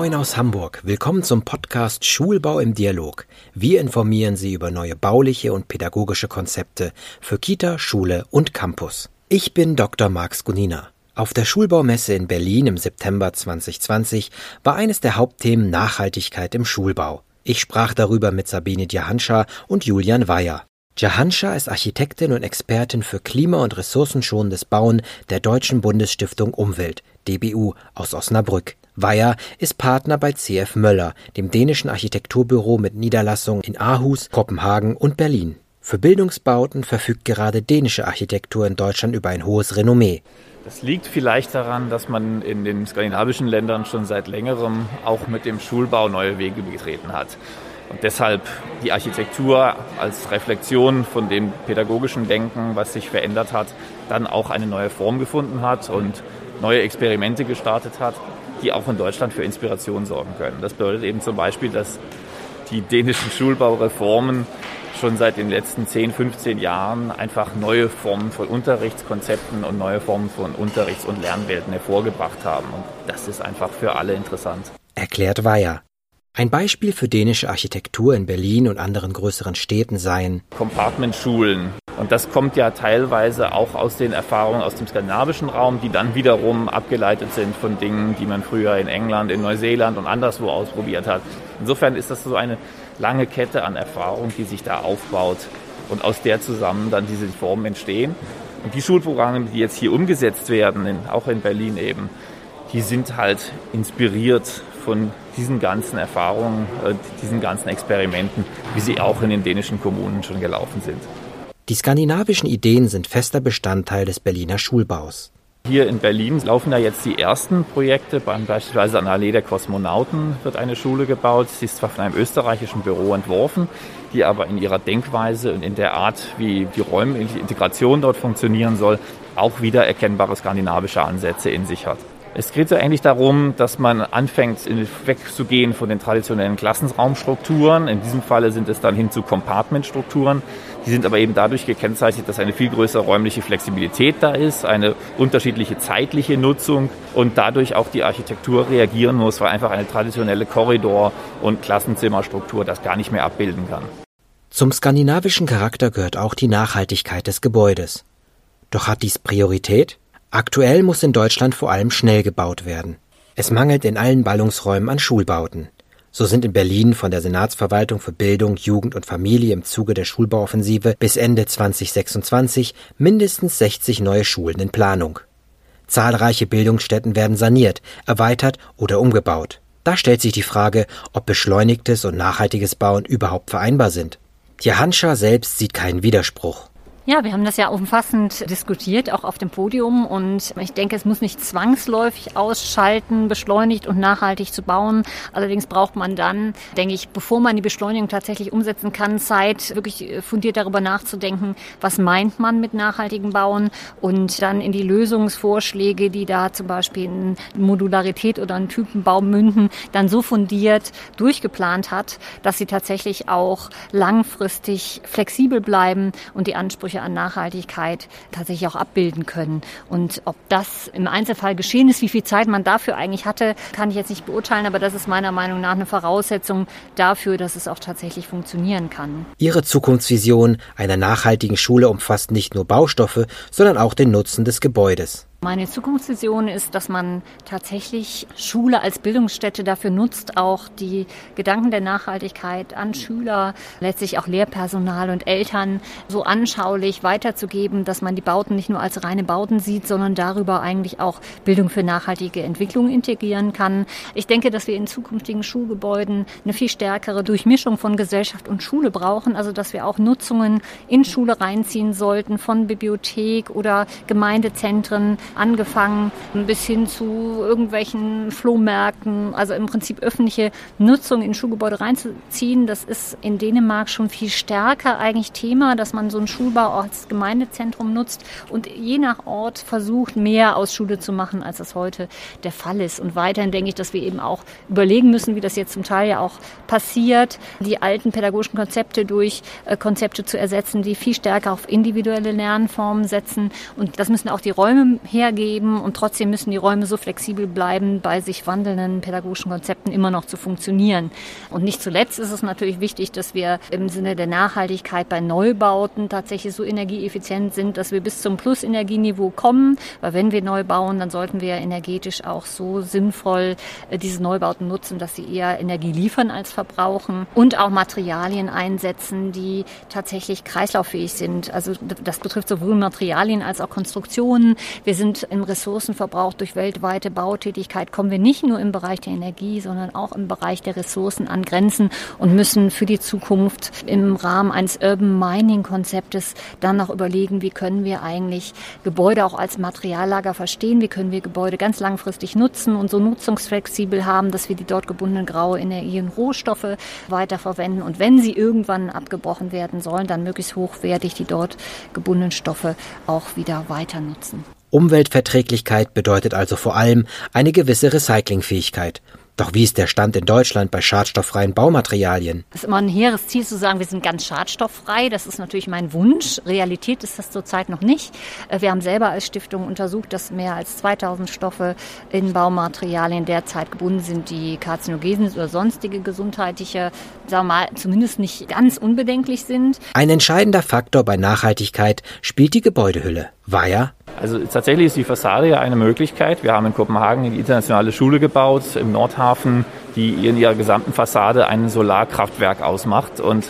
Moin aus Hamburg. Willkommen zum Podcast Schulbau im Dialog. Wir informieren Sie über neue bauliche und pädagogische Konzepte für Kita, Schule und Campus. Ich bin Dr. Marx Gunina. Auf der Schulbaumesse in Berlin im September 2020 war eines der Hauptthemen Nachhaltigkeit im Schulbau. Ich sprach darüber mit Sabine Djahanscha und Julian Weyer. Jahanscha ist Architektin und Expertin für klima- und ressourcenschonendes Bauen der Deutschen Bundesstiftung Umwelt, DBU, aus Osnabrück. Weyer ist Partner bei CF Möller, dem dänischen Architekturbüro mit Niederlassungen in Aarhus, Kopenhagen und Berlin. Für Bildungsbauten verfügt gerade dänische Architektur in Deutschland über ein hohes Renommee. Das liegt vielleicht daran, dass man in den skandinavischen Ländern schon seit längerem auch mit dem Schulbau neue Wege betreten hat. Und deshalb die Architektur als Reflexion von dem pädagogischen Denken, was sich verändert hat, dann auch eine neue Form gefunden hat und neue Experimente gestartet hat, die auch in Deutschland für Inspiration sorgen können. Das bedeutet eben zum Beispiel, dass die dänischen Schulbaureformen schon seit den letzten 10, 15 Jahren einfach neue Formen von Unterrichtskonzepten und neue Formen von Unterrichts- und Lernwelten hervorgebracht haben. Und das ist einfach für alle interessant. Erklärt Weyer. Ein Beispiel für dänische Architektur in Berlin und anderen größeren Städten seien Compartmentschulen. Und das kommt ja teilweise auch aus den Erfahrungen aus dem skandinavischen Raum, die dann wiederum abgeleitet sind von Dingen, die man früher in England, in Neuseeland und anderswo ausprobiert hat. Insofern ist das so eine lange Kette an Erfahrungen, die sich da aufbaut und aus der zusammen dann diese Formen entstehen. Und die Schulprogramme, die jetzt hier umgesetzt werden, in, auch in Berlin eben, die sind halt inspiriert von diesen ganzen Erfahrungen, äh, diesen ganzen Experimenten, wie sie auch in den dänischen Kommunen schon gelaufen sind. Die skandinavischen Ideen sind fester Bestandteil des Berliner Schulbaus. Hier in Berlin laufen da jetzt die ersten Projekte. Beispielsweise an der Allee der Kosmonauten wird eine Schule gebaut. Sie ist zwar von einem österreichischen Büro entworfen, die aber in ihrer Denkweise und in der Art, wie die räumliche Integration dort funktionieren soll, auch wieder erkennbare skandinavische Ansätze in sich hat. Es geht so eigentlich darum, dass man anfängt, wegzugehen von den traditionellen Klassenraumstrukturen. In diesem Falle sind es dann hin zu Compartmentstrukturen. Die sind aber eben dadurch gekennzeichnet, dass eine viel größere räumliche Flexibilität da ist, eine unterschiedliche zeitliche Nutzung und dadurch auch die Architektur reagieren muss, weil einfach eine traditionelle Korridor- und Klassenzimmerstruktur das gar nicht mehr abbilden kann. Zum skandinavischen Charakter gehört auch die Nachhaltigkeit des Gebäudes. Doch hat dies Priorität? Aktuell muss in Deutschland vor allem schnell gebaut werden. Es mangelt in allen Ballungsräumen an Schulbauten. So sind in Berlin von der Senatsverwaltung für Bildung, Jugend und Familie im Zuge der Schulbauoffensive bis Ende 2026 mindestens 60 neue Schulen in Planung. Zahlreiche Bildungsstätten werden saniert, erweitert oder umgebaut. Da stellt sich die Frage, ob beschleunigtes und nachhaltiges Bauen überhaupt vereinbar sind. Jahanscha selbst sieht keinen Widerspruch. Ja, wir haben das ja umfassend diskutiert, auch auf dem Podium. Und ich denke, es muss nicht zwangsläufig ausschalten, beschleunigt und nachhaltig zu bauen. Allerdings braucht man dann, denke ich, bevor man die Beschleunigung tatsächlich umsetzen kann, Zeit, wirklich fundiert darüber nachzudenken, was meint man mit nachhaltigem Bauen und dann in die Lösungsvorschläge, die da zum Beispiel in Modularität oder einen Typenbau münden, dann so fundiert durchgeplant hat, dass sie tatsächlich auch langfristig flexibel bleiben und die Ansprüche an Nachhaltigkeit tatsächlich auch abbilden können. Und ob das im Einzelfall geschehen ist, wie viel Zeit man dafür eigentlich hatte, kann ich jetzt nicht beurteilen, aber das ist meiner Meinung nach eine Voraussetzung dafür, dass es auch tatsächlich funktionieren kann. Ihre Zukunftsvision einer nachhaltigen Schule umfasst nicht nur Baustoffe, sondern auch den Nutzen des Gebäudes. Meine Zukunftsvision ist, dass man tatsächlich Schule als Bildungsstätte dafür nutzt, auch die Gedanken der Nachhaltigkeit an Schüler, letztlich auch Lehrpersonal und Eltern so anschaulich weiterzugeben, dass man die Bauten nicht nur als reine Bauten sieht, sondern darüber eigentlich auch Bildung für nachhaltige Entwicklung integrieren kann. Ich denke, dass wir in zukünftigen Schulgebäuden eine viel stärkere Durchmischung von Gesellschaft und Schule brauchen, also dass wir auch Nutzungen in Schule reinziehen sollten von Bibliothek oder Gemeindezentren, angefangen bis hin zu irgendwelchen Flohmärkten, also im Prinzip öffentliche Nutzung in Schulgebäude reinzuziehen. Das ist in Dänemark schon viel stärker eigentlich Thema, dass man so einen Schulbau als Gemeindezentrum nutzt und je nach Ort versucht, mehr aus Schule zu machen, als das heute der Fall ist. Und weiterhin denke ich, dass wir eben auch überlegen müssen, wie das jetzt zum Teil ja auch passiert, die alten pädagogischen Konzepte durch äh, Konzepte zu ersetzen, die viel stärker auf individuelle Lernformen setzen. Und das müssen auch die Räume her hergeben und trotzdem müssen die Räume so flexibel bleiben, bei sich wandelnden pädagogischen Konzepten immer noch zu funktionieren. Und nicht zuletzt ist es natürlich wichtig, dass wir im Sinne der Nachhaltigkeit bei Neubauten tatsächlich so energieeffizient sind, dass wir bis zum Plusenergieniveau kommen. Weil wenn wir neu bauen, dann sollten wir energetisch auch so sinnvoll äh, diese Neubauten nutzen, dass sie eher Energie liefern als verbrauchen und auch Materialien einsetzen, die tatsächlich kreislauffähig sind. Also das betrifft sowohl Materialien als auch Konstruktionen. Wir sind im Ressourcenverbrauch durch weltweite Bautätigkeit, kommen wir nicht nur im Bereich der Energie, sondern auch im Bereich der Ressourcen an Grenzen und müssen für die Zukunft im Rahmen eines Urban Mining Konzeptes dann noch überlegen, wie können wir eigentlich Gebäude auch als Materiallager verstehen, wie können wir Gebäude ganz langfristig nutzen und so nutzungsflexibel haben, dass wir die dort gebundenen graue Energie und Rohstoffe weiterverwenden und wenn sie irgendwann abgebrochen werden sollen, dann möglichst hochwertig die dort gebundenen Stoffe auch wieder weiter nutzen. Umweltverträglichkeit bedeutet also vor allem eine gewisse Recyclingfähigkeit. Doch wie ist der Stand in Deutschland bei schadstofffreien Baumaterialien? Es ist immer ein hehres Ziel zu sagen, wir sind ganz schadstofffrei. Das ist natürlich mein Wunsch. Realität ist das zurzeit noch nicht. Äh, wir haben selber als Stiftung untersucht, dass mehr als 2000 Stoffe in Baumaterialien derzeit gebunden sind, die karzinogen oder sonstige gesundheitliche, sagen wir mal, zumindest nicht ganz unbedenklich sind. Ein entscheidender Faktor bei Nachhaltigkeit spielt die Gebäudehülle. Weiher also tatsächlich ist die Fassade ja eine Möglichkeit. Wir haben in Kopenhagen die internationale Schule gebaut, im Nordhafen, die in ihrer gesamten Fassade ein Solarkraftwerk ausmacht und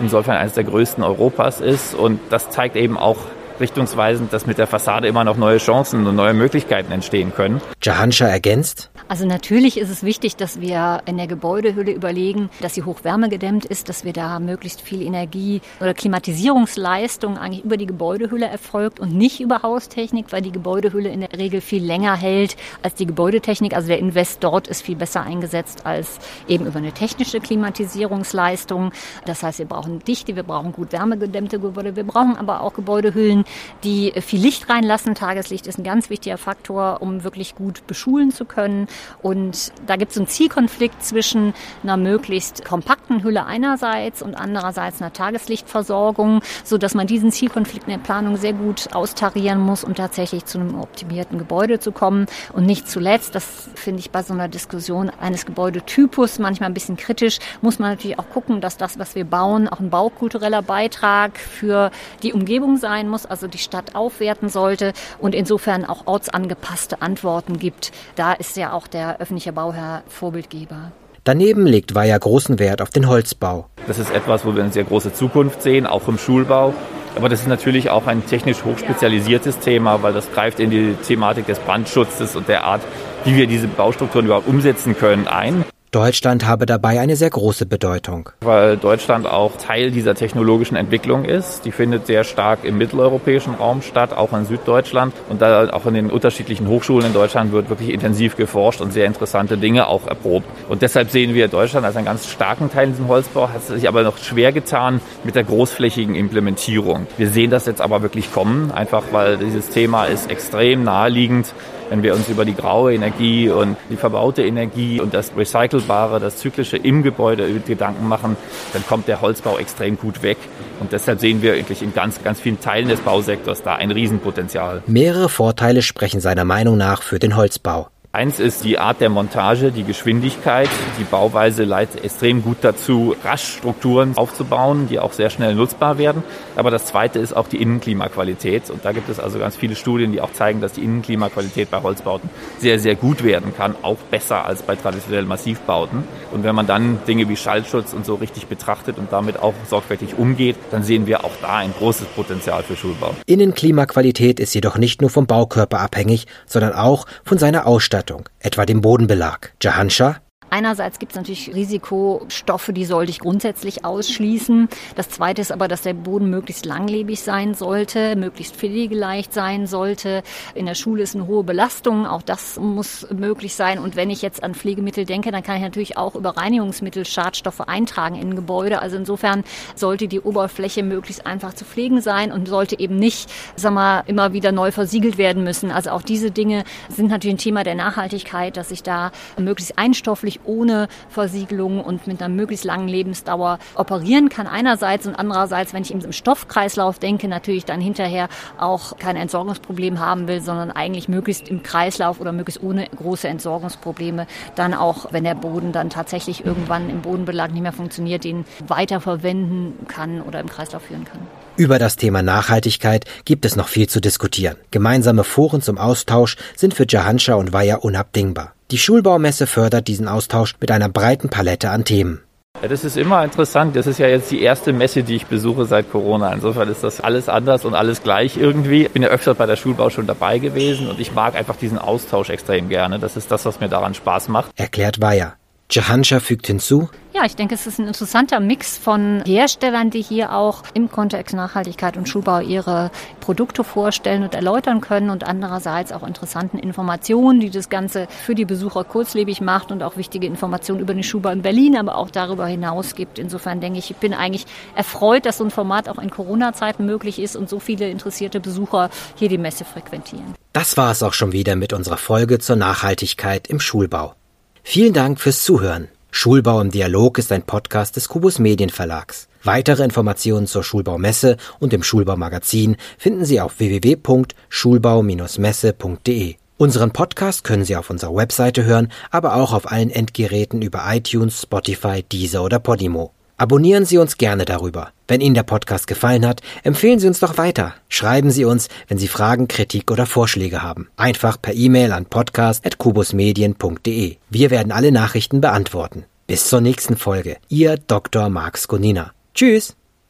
insofern eines der größten Europas ist. Und das zeigt eben auch richtungsweisend, dass mit der Fassade immer noch neue Chancen und neue Möglichkeiten entstehen können. Jahansha ergänzt. Also natürlich ist es wichtig, dass wir in der Gebäudehülle überlegen, dass sie hochwärmegedämmt ist, dass wir da möglichst viel Energie oder Klimatisierungsleistung eigentlich über die Gebäudehülle erfolgt und nicht über Haustechnik, weil die Gebäudehülle in der Regel viel länger hält als die Gebäudetechnik. Also der Invest dort ist viel besser eingesetzt als eben über eine technische Klimatisierungsleistung. Das heißt, wir brauchen Dichte, wir brauchen gut wärmegedämmte Gebäude, wir brauchen aber auch Gebäudehüllen, die viel Licht reinlassen. Tageslicht ist ein ganz wichtiger Faktor, um wirklich gut beschulen zu können. Und da gibt es einen Zielkonflikt zwischen einer möglichst kompakten Hülle einerseits und andererseits einer Tageslichtversorgung, so dass man diesen Zielkonflikt in der Planung sehr gut austarieren muss, um tatsächlich zu einem optimierten Gebäude zu kommen. Und nicht zuletzt, das finde ich bei so einer Diskussion eines Gebäudetypus manchmal ein bisschen kritisch, muss man natürlich auch gucken, dass das, was wir bauen, auch ein baukultureller Beitrag für die Umgebung sein muss, also die Stadt aufwerten sollte und insofern auch ortsangepasste Antworten gibt. Da ist ja auch der öffentliche Bauherr Vorbildgeber. Daneben legt Weiher großen Wert auf den Holzbau. Das ist etwas, wo wir eine sehr große Zukunft sehen, auch im Schulbau. Aber das ist natürlich auch ein technisch hochspezialisiertes Thema, weil das greift in die Thematik des Brandschutzes und der Art, wie wir diese Baustrukturen überhaupt umsetzen können, ein. Deutschland habe dabei eine sehr große Bedeutung. Weil Deutschland auch Teil dieser technologischen Entwicklung ist. Die findet sehr stark im mitteleuropäischen Raum statt, auch in Süddeutschland. Und da auch in den unterschiedlichen Hochschulen in Deutschland wird wirklich intensiv geforscht und sehr interessante Dinge auch erprobt. Und deshalb sehen wir Deutschland als einen ganz starken Teil in diesem Holzbau, hat sich aber noch schwer getan mit der großflächigen Implementierung. Wir sehen das jetzt aber wirklich kommen, einfach weil dieses Thema ist extrem naheliegend wenn wir uns über die graue Energie und die verbaute Energie und das Recycelbare, das Zyklische im Gebäude Gedanken machen, dann kommt der Holzbau extrem gut weg. Und deshalb sehen wir eigentlich in ganz, ganz vielen Teilen des Bausektors da ein Riesenpotenzial. Mehrere Vorteile sprechen seiner Meinung nach für den Holzbau. Eins ist die Art der Montage, die Geschwindigkeit. Die Bauweise leitet extrem gut dazu, rasch Strukturen aufzubauen, die auch sehr schnell nutzbar werden. Aber das zweite ist auch die Innenklimaqualität. Und da gibt es also ganz viele Studien, die auch zeigen, dass die Innenklimaqualität bei Holzbauten sehr, sehr gut werden kann. Auch besser als bei traditionellen Massivbauten. Und wenn man dann Dinge wie Schallschutz und so richtig betrachtet und damit auch sorgfältig umgeht, dann sehen wir auch da ein großes Potenzial für Schulbau. Innenklimaqualität ist jedoch nicht nur vom Baukörper abhängig, sondern auch von seiner Ausstattung. Ausstattung, etwa dem Bodenbelag. Jahansha Einerseits gibt es natürlich Risikostoffe, die sollte ich grundsätzlich ausschließen. Das Zweite ist aber, dass der Boden möglichst langlebig sein sollte, möglichst pflegeleicht sein sollte. In der Schule ist eine hohe Belastung, auch das muss möglich sein. Und wenn ich jetzt an Pflegemittel denke, dann kann ich natürlich auch über Reinigungsmittel Schadstoffe eintragen in Gebäude. Also insofern sollte die Oberfläche möglichst einfach zu pflegen sein und sollte eben nicht, sag mal, immer wieder neu versiegelt werden müssen. Also auch diese Dinge sind natürlich ein Thema der Nachhaltigkeit, dass ich da möglichst einstofflich ohne Versiegelung und mit einer möglichst langen Lebensdauer operieren kann einerseits und andererseits, wenn ich im Stoffkreislauf denke, natürlich dann hinterher auch kein Entsorgungsproblem haben will, sondern eigentlich möglichst im Kreislauf oder möglichst ohne große Entsorgungsprobleme dann auch, wenn der Boden dann tatsächlich irgendwann im Bodenbelag nicht mehr funktioniert, den weiterverwenden kann oder im Kreislauf führen kann. Über das Thema Nachhaltigkeit gibt es noch viel zu diskutieren. Gemeinsame Foren zum Austausch sind für Jahanscha und Weiher unabdingbar. Die Schulbaumesse fördert diesen Austausch mit einer breiten Palette an Themen. Ja, das ist immer interessant. Das ist ja jetzt die erste Messe, die ich besuche seit Corona. Insofern ist das alles anders und alles gleich irgendwie. Ich bin ja öfter bei der Schulbau schon dabei gewesen und ich mag einfach diesen Austausch extrem gerne. Das ist das, was mir daran Spaß macht. Erklärt Weiher. Jahanscha fügt hinzu, ja, ich denke, es ist ein interessanter Mix von Herstellern, die hier auch im Kontext Nachhaltigkeit und Schulbau ihre Produkte vorstellen und erläutern können und andererseits auch interessanten Informationen, die das Ganze für die Besucher kurzlebig macht und auch wichtige Informationen über den Schulbau in Berlin, aber auch darüber hinaus gibt. Insofern denke ich, ich bin eigentlich erfreut, dass so ein Format auch in Corona-Zeiten möglich ist und so viele interessierte Besucher hier die Messe frequentieren. Das war es auch schon wieder mit unserer Folge zur Nachhaltigkeit im Schulbau. Vielen Dank fürs Zuhören. Schulbau im Dialog ist ein Podcast des Kubus Medienverlags. Weitere Informationen zur Schulbaumesse und dem Schulbaumagazin finden Sie auf www.schulbau-messe.de. Unseren Podcast können Sie auf unserer Webseite hören, aber auch auf allen Endgeräten über iTunes, Spotify, Deezer oder Podimo. Abonnieren Sie uns gerne darüber. Wenn Ihnen der Podcast gefallen hat, empfehlen Sie uns doch weiter. Schreiben Sie uns, wenn Sie Fragen, Kritik oder Vorschläge haben. Einfach per E-Mail an podcast.kubusmedien.de. Wir werden alle Nachrichten beantworten. Bis zur nächsten Folge. Ihr Dr. Marx Gonina. Tschüss.